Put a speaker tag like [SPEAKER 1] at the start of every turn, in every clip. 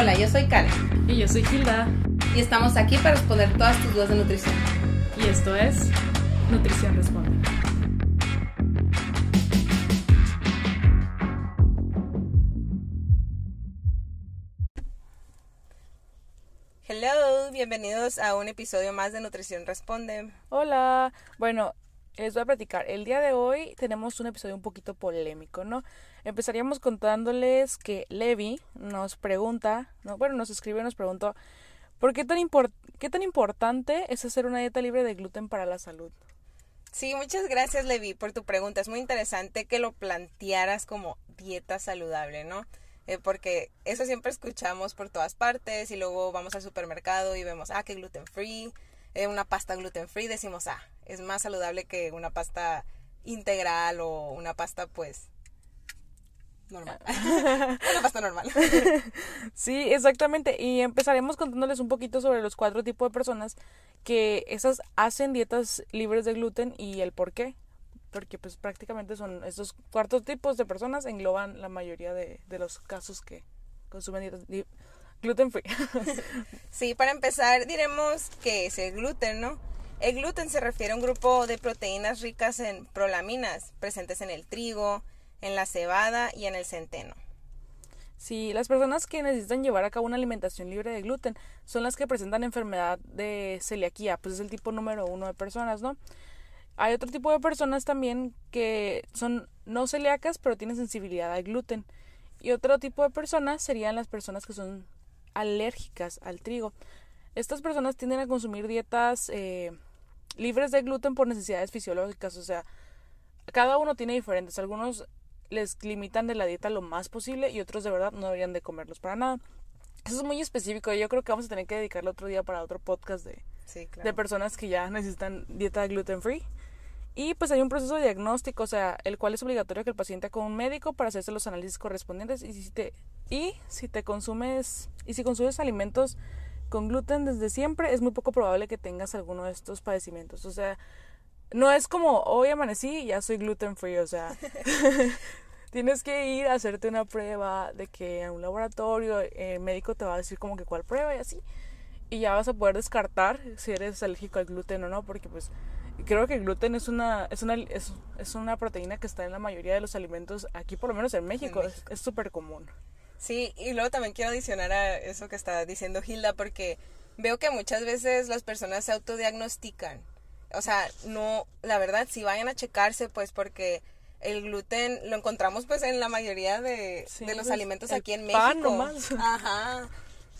[SPEAKER 1] Hola, yo soy Karen.
[SPEAKER 2] Y yo soy Hilda.
[SPEAKER 1] Y estamos aquí para responder todas tus dudas de nutrición.
[SPEAKER 2] Y esto es Nutrición Responde.
[SPEAKER 1] Hello, bienvenidos a un episodio más de Nutrición Responde.
[SPEAKER 2] Hola. Bueno, les voy a platicar. El día de hoy tenemos un episodio un poquito polémico, ¿no? Empezaríamos contándoles que Levi nos pregunta, no, bueno, nos escribe y nos preguntó, ¿por qué tan, qué tan importante es hacer una dieta libre de gluten para la salud?
[SPEAKER 1] Sí, muchas gracias Levi por tu pregunta. Es muy interesante que lo plantearas como dieta saludable, ¿no? Eh, porque eso siempre escuchamos por todas partes y luego vamos al supermercado y vemos, ah, que gluten free, eh, una pasta gluten free, decimos, ah, es más saludable que una pasta integral o una pasta pues normal. una pasta normal.
[SPEAKER 2] sí, exactamente. Y empezaremos contándoles un poquito sobre los cuatro tipos de personas que esas hacen dietas libres de gluten y el por qué. Porque pues prácticamente son estos cuatro tipos de personas engloban la mayoría de, de los casos que consumen dietas gluten free.
[SPEAKER 1] sí, para empezar diremos que es el gluten, ¿no? El gluten se refiere a un grupo de proteínas ricas en prolaminas presentes en el trigo, en la cebada y en el centeno.
[SPEAKER 2] Sí, las personas que necesitan llevar a cabo una alimentación libre de gluten son las que presentan enfermedad de celiaquía, pues es el tipo número uno de personas, ¿no? Hay otro tipo de personas también que son no celíacas pero tienen sensibilidad al gluten. Y otro tipo de personas serían las personas que son alérgicas al trigo. Estas personas tienden a consumir dietas eh, libres de gluten por necesidades fisiológicas, o sea, cada uno tiene diferentes. Algunos les limitan de la dieta lo más posible y otros de verdad no deberían de comerlos para nada. Eso es muy específico. Yo creo que vamos a tener que dedicarle otro día para otro podcast de, de personas que ya necesitan dieta gluten free. Y pues hay un proceso de diagnóstico, o sea, el cual es obligatorio que el paciente a un médico para hacerse los análisis correspondientes y si te y si te consumes y si consumes alimentos con gluten desde siempre, es muy poco probable que tengas alguno de estos padecimientos. O sea, no es como hoy amanecí y ya soy gluten free, o sea, tienes que ir a hacerte una prueba de que en un laboratorio el médico te va a decir como que cuál prueba y así. Y ya vas a poder descartar si eres alérgico al gluten o no, porque pues creo que el gluten es una es una es, es una proteína que está en la mayoría de los alimentos aquí por lo menos en México, es súper común.
[SPEAKER 1] Sí, y luego también quiero adicionar a eso que está diciendo Hilda porque veo que muchas veces las personas se autodiagnostican o sea, no, la verdad, si vayan a checarse, pues porque el gluten lo encontramos pues en la mayoría de, de los pues, alimentos aquí en México.
[SPEAKER 2] Pan nomás.
[SPEAKER 1] Ajá.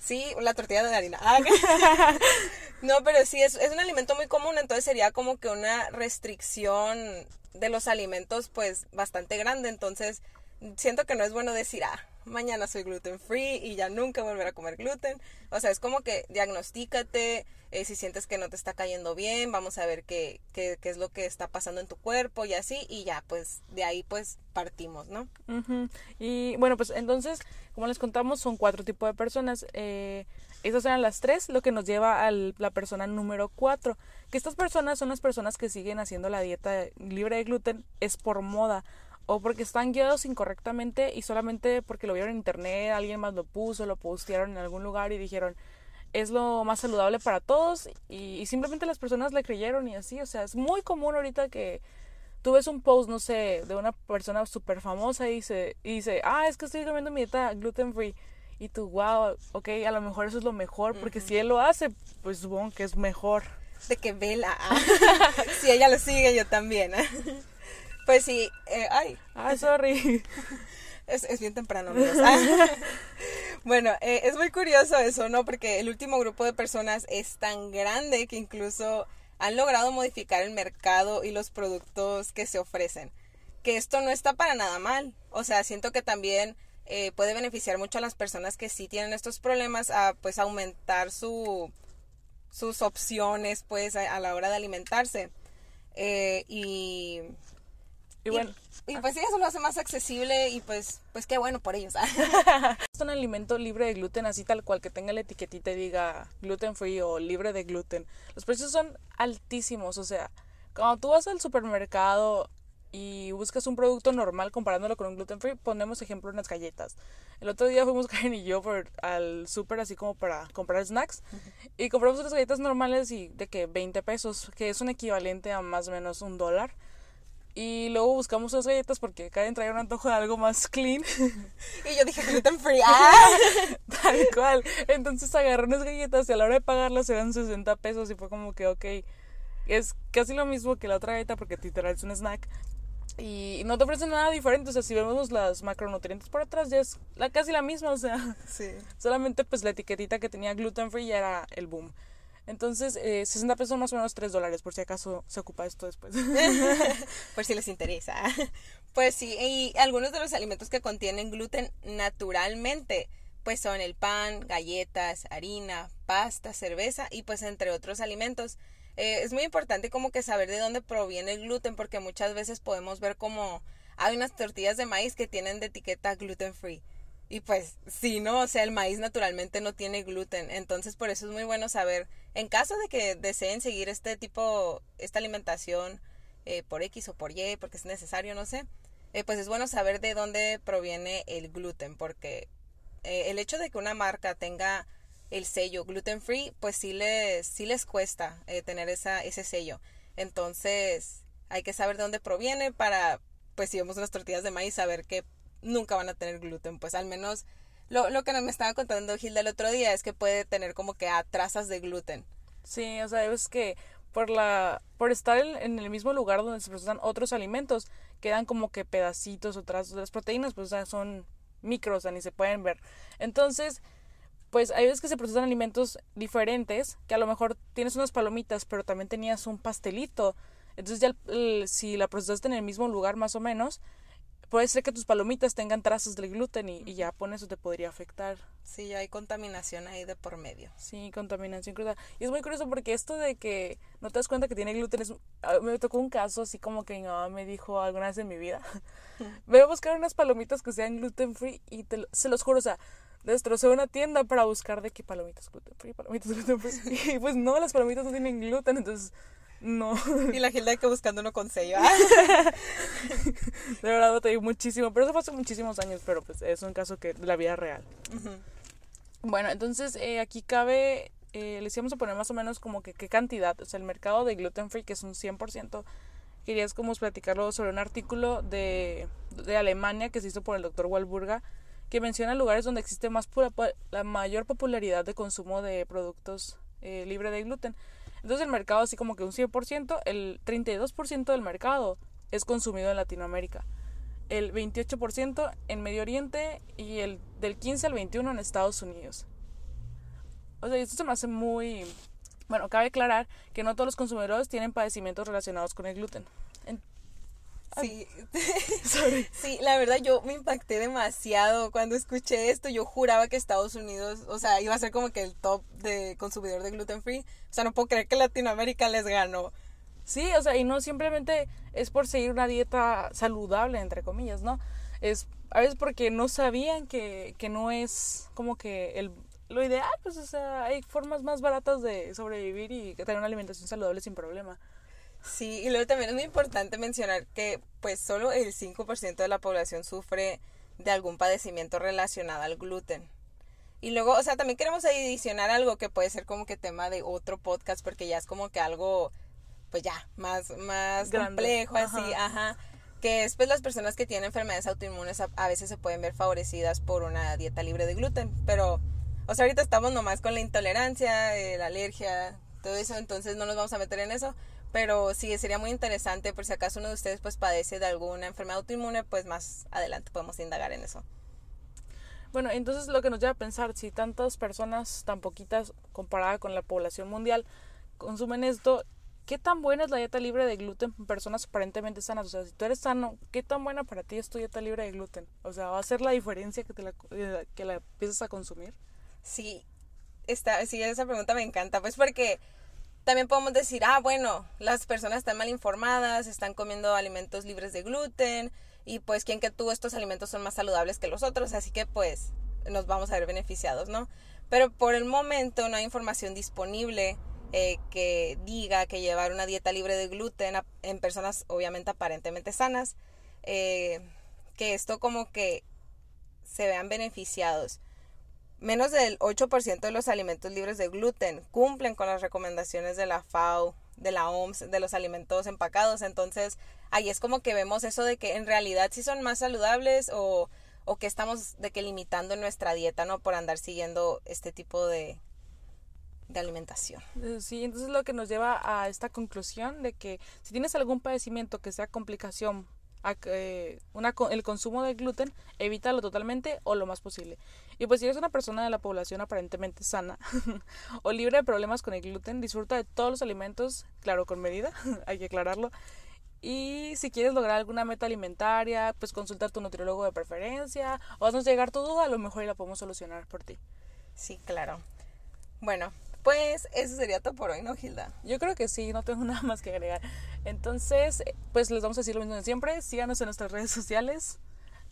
[SPEAKER 1] Sí, la tortilla de harina. Ah, no, pero sí, es, es un alimento muy común, entonces sería como que una restricción de los alimentos pues bastante grande, entonces siento que no es bueno decir, ah, mañana soy gluten free y ya nunca volver a comer gluten. O sea, es como que diagnostícate, eh, si sientes que no te está cayendo bien, vamos a ver qué, qué, qué, es lo que está pasando en tu cuerpo y así, y ya, pues de ahí pues partimos, ¿no?
[SPEAKER 2] Y bueno, pues entonces, como les contamos, son cuatro tipos de personas. Eh, esas eran las tres, lo que nos lleva a la persona número cuatro. Que estas personas son las personas que siguen haciendo la dieta libre de gluten, es por moda o porque están guiados incorrectamente y solamente porque lo vieron en internet, alguien más lo puso, lo postearon en algún lugar y dijeron es lo más saludable para todos y, simplemente las personas le creyeron y así, o sea, es muy común ahorita que tú ves un post, no sé, de una persona súper famosa y dice, y dice, ah, es que estoy comiendo mi dieta gluten free. Y tú, wow, ok, a lo mejor eso es lo mejor, porque si él lo hace, pues supongo que es mejor.
[SPEAKER 1] De que vela. si ella lo sigue, yo también. Pues sí, eh, ay.
[SPEAKER 2] Ay, sorry.
[SPEAKER 1] Es, es bien temprano, amigos. bueno, eh, es muy curioso eso, ¿no? Porque el último grupo de personas es tan grande que incluso han logrado modificar el mercado y los productos que se ofrecen. Que esto no está para nada mal. O sea, siento que también eh, puede beneficiar mucho a las personas que sí tienen estos problemas a pues aumentar su, sus opciones pues a, la hora de alimentarse. y
[SPEAKER 2] y bueno.
[SPEAKER 1] Y, pues sí, eso lo hace más accesible y pues, pues qué bueno por ellos.
[SPEAKER 2] es un alimento libre de gluten, así tal cual, que tenga la etiquetita y diga gluten free o libre de gluten. Los precios son altísimos, o sea, cuando tú vas al supermercado, y buscas un producto normal comparándolo con un gluten free, ponemos ejemplo unas galletas. El otro día fuimos Karen y yo por, al súper así como para comprar snacks y compramos unas galletas normales y de que 20 pesos, que es un equivalente a más o menos un dólar. Y luego buscamos unas galletas porque Karen traía un antojo de algo más clean.
[SPEAKER 1] Y yo dije gluten free. ¡Ah!
[SPEAKER 2] Tal cual. Entonces agarré unas galletas y a la hora de pagarlas eran 60 pesos y fue como que, ok, es casi lo mismo que la otra galleta porque literal es un snack. Y no te ofrecen nada diferente, o sea, si vemos las macronutrientes por atrás ya es la, casi la misma, o sea,
[SPEAKER 1] Sí.
[SPEAKER 2] solamente pues la etiquetita que tenía gluten free ya era el boom. Entonces, eh, 60 pesos más o menos 3 dólares, por si acaso se ocupa esto después.
[SPEAKER 1] por si les interesa. Pues sí, y algunos de los alimentos que contienen gluten naturalmente, pues son el pan, galletas, harina, pasta, cerveza y pues entre otros alimentos. Eh, es muy importante como que saber de dónde proviene el gluten porque muchas veces podemos ver como hay unas tortillas de maíz que tienen de etiqueta gluten free. Y pues sí, ¿no? O sea, el maíz naturalmente no tiene gluten. Entonces por eso es muy bueno saber, en caso de que deseen seguir este tipo, esta alimentación eh, por X o por Y, porque es necesario, no sé, eh, pues es bueno saber de dónde proviene el gluten, porque eh, el hecho de que una marca tenga el sello gluten free, pues sí les, sí les cuesta eh, tener esa, ese sello. Entonces hay que saber de dónde proviene para, pues si vemos unas tortillas de maíz, saber que nunca van a tener gluten, pues al menos lo, lo que me estaba contando Gilda el otro día es que puede tener como que a trazas de gluten.
[SPEAKER 2] Sí, o sea, es que por la por estar en, el mismo lugar donde se procesan otros alimentos, quedan como que pedacitos o trazos de las proteínas, pues o son micros, o ni se pueden ver. Entonces, pues hay veces que se procesan alimentos diferentes, que a lo mejor tienes unas palomitas, pero también tenías un pastelito. Entonces ya el- si la procesaste en el mismo lugar más o menos, puede ser que tus palomitas tengan trazas del gluten y, y ya por eso te podría afectar.
[SPEAKER 1] Sí, hay contaminación ahí de por medio.
[SPEAKER 2] Sí, contaminación cruda. Y es muy curioso porque esto de que no te das cuenta que tiene gluten es... Me tocó un caso así como que mi mamá me dijo alguna vez en mi vida. Voy a buscar unas palomitas que sean gluten free y te se los juro, o sea, destrocé una tienda para buscar de qué palomitas gluten free, palomitas gluten free. Y pues no, las palomitas no tienen gluten, entonces no.
[SPEAKER 1] Y la Gilda que buscando uno con sello. ¿ah?
[SPEAKER 2] De verdad batallé muchísimo, pero eso fue hace muchísimos años, pero pues es un caso que de la vida real. Bueno, entonces eh, aquí cabe, eh, les íbamos a poner más o menos como que qué cantidad, o sea, el mercado de gluten free, que es un 100%, querías como platicarlo sobre un artículo de, de Alemania que se hizo por el doctor Walburga, que menciona lugares donde existe más pura- la mayor popularidad de consumo de productos eh, libre de gluten. Entonces el mercado así como que un 100%, el 32% del mercado es consumido en Latinoamérica el 28% en Medio Oriente y el del 15 al 21 en Estados Unidos. O sea, esto se me hace muy... Bueno, cabe aclarar que no todos los consumidores tienen padecimientos relacionados con el gluten. En-
[SPEAKER 1] Sí.
[SPEAKER 2] Sorry.
[SPEAKER 1] Sí, la verdad yo me impacté demasiado cuando escuché esto. Yo juraba que Estados Unidos, o sea, iba a ser como que el top de consumidor de gluten free. O sea, no puedo creer que Latinoamérica les ganó.
[SPEAKER 2] Sí, o sea, y no simplemente es por seguir una dieta saludable, entre comillas, ¿no? Es a veces porque no sabían que, que no es como que el, lo ideal, pues, o sea, hay formas más baratas de sobrevivir y tener una alimentación saludable sin problema.
[SPEAKER 1] Sí, y luego también es muy importante mencionar que pues solo el 5% de la población sufre de algún padecimiento relacionado al gluten. Y luego, o sea, también queremos adicionar algo que puede ser como que tema de otro podcast porque ya es como que algo pues ya más más
[SPEAKER 2] Grande.
[SPEAKER 1] complejo así, ajá. que es pues las personas que tienen enfermedades autoinmunes a, a veces se pueden ver favorecidas por una dieta libre de gluten, pero o sea, ahorita estamos nomás con la intolerancia, eh, la alergia, todo eso, entonces no nos vamos a meter en eso. Pero sí, sería muy interesante por si acaso uno de ustedes pues padece de alguna enfermedad autoinmune, pues más adelante podemos indagar en eso.
[SPEAKER 2] Bueno, entonces lo que nos lleva a pensar, si tantas personas, tan poquitas comparada con la población mundial, consumen esto, ¿qué tan buena es la dieta libre de gluten en personas aparentemente sanas? O sea, si tú eres sano, ¿qué tan buena para ti es tu dieta libre de gluten? O sea, ¿va a ser la diferencia que, te la, eh, que la empieces a consumir?
[SPEAKER 1] Sí, está, sí, esa pregunta me encanta, pues porque también podemos decir, ah, bueno, las personas están mal informadas, están comiendo alimentos libres de gluten y pues quien que tuvo estos alimentos son más saludables que los otros, así que pues nos vamos a ver beneficiados, ¿no? Pero por el momento no hay información disponible eh, que diga que llevar una dieta libre de gluten en personas obviamente aparentemente sanas, eh, que esto como que se vean beneficiados. Menos del 8% de los alimentos libres de gluten cumplen con las recomendaciones de la FAO, de la OMS, de los alimentos empacados. Entonces, ahí es como que vemos eso de que en realidad sí son más saludables o, o que estamos de que limitando nuestra dieta, ¿no? Por andar siguiendo este tipo de, de alimentación.
[SPEAKER 2] Eh, sí, entonces lo que nos lleva a esta conclusión de que si tienes algún padecimiento que sea complicación una, el consumo de gluten, evítalo totalmente o lo más posible. Y pues si eres una persona de la población aparentemente sana o libre de problemas con el gluten, disfruta de todos los alimentos, claro, con medida, hay que aclararlo. Y si quieres lograr alguna meta alimentaria, pues consulta a tu nutriólogo de preferencia o haznos llegar tu duda, a lo mejor y la podemos solucionar por ti.
[SPEAKER 1] Sí, claro. Bueno, pues eso sería todo por hoy, ¿no, Gilda?
[SPEAKER 2] Yo creo que sí, no tengo nada más que agregar. Entonces, pues les vamos a decir lo mismo de siempre. Síganos en nuestras redes sociales.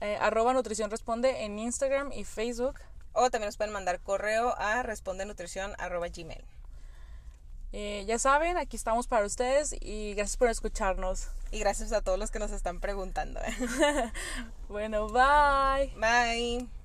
[SPEAKER 2] Eh, arroba Nutrición Responde en Instagram y Facebook.
[SPEAKER 1] O también nos pueden mandar correo a respondenutrición arroba gmail.
[SPEAKER 2] Eh, ya saben, aquí estamos para ustedes y gracias por escucharnos.
[SPEAKER 1] Y gracias a todos los que nos están preguntando.
[SPEAKER 2] bueno, bye.
[SPEAKER 1] Bye.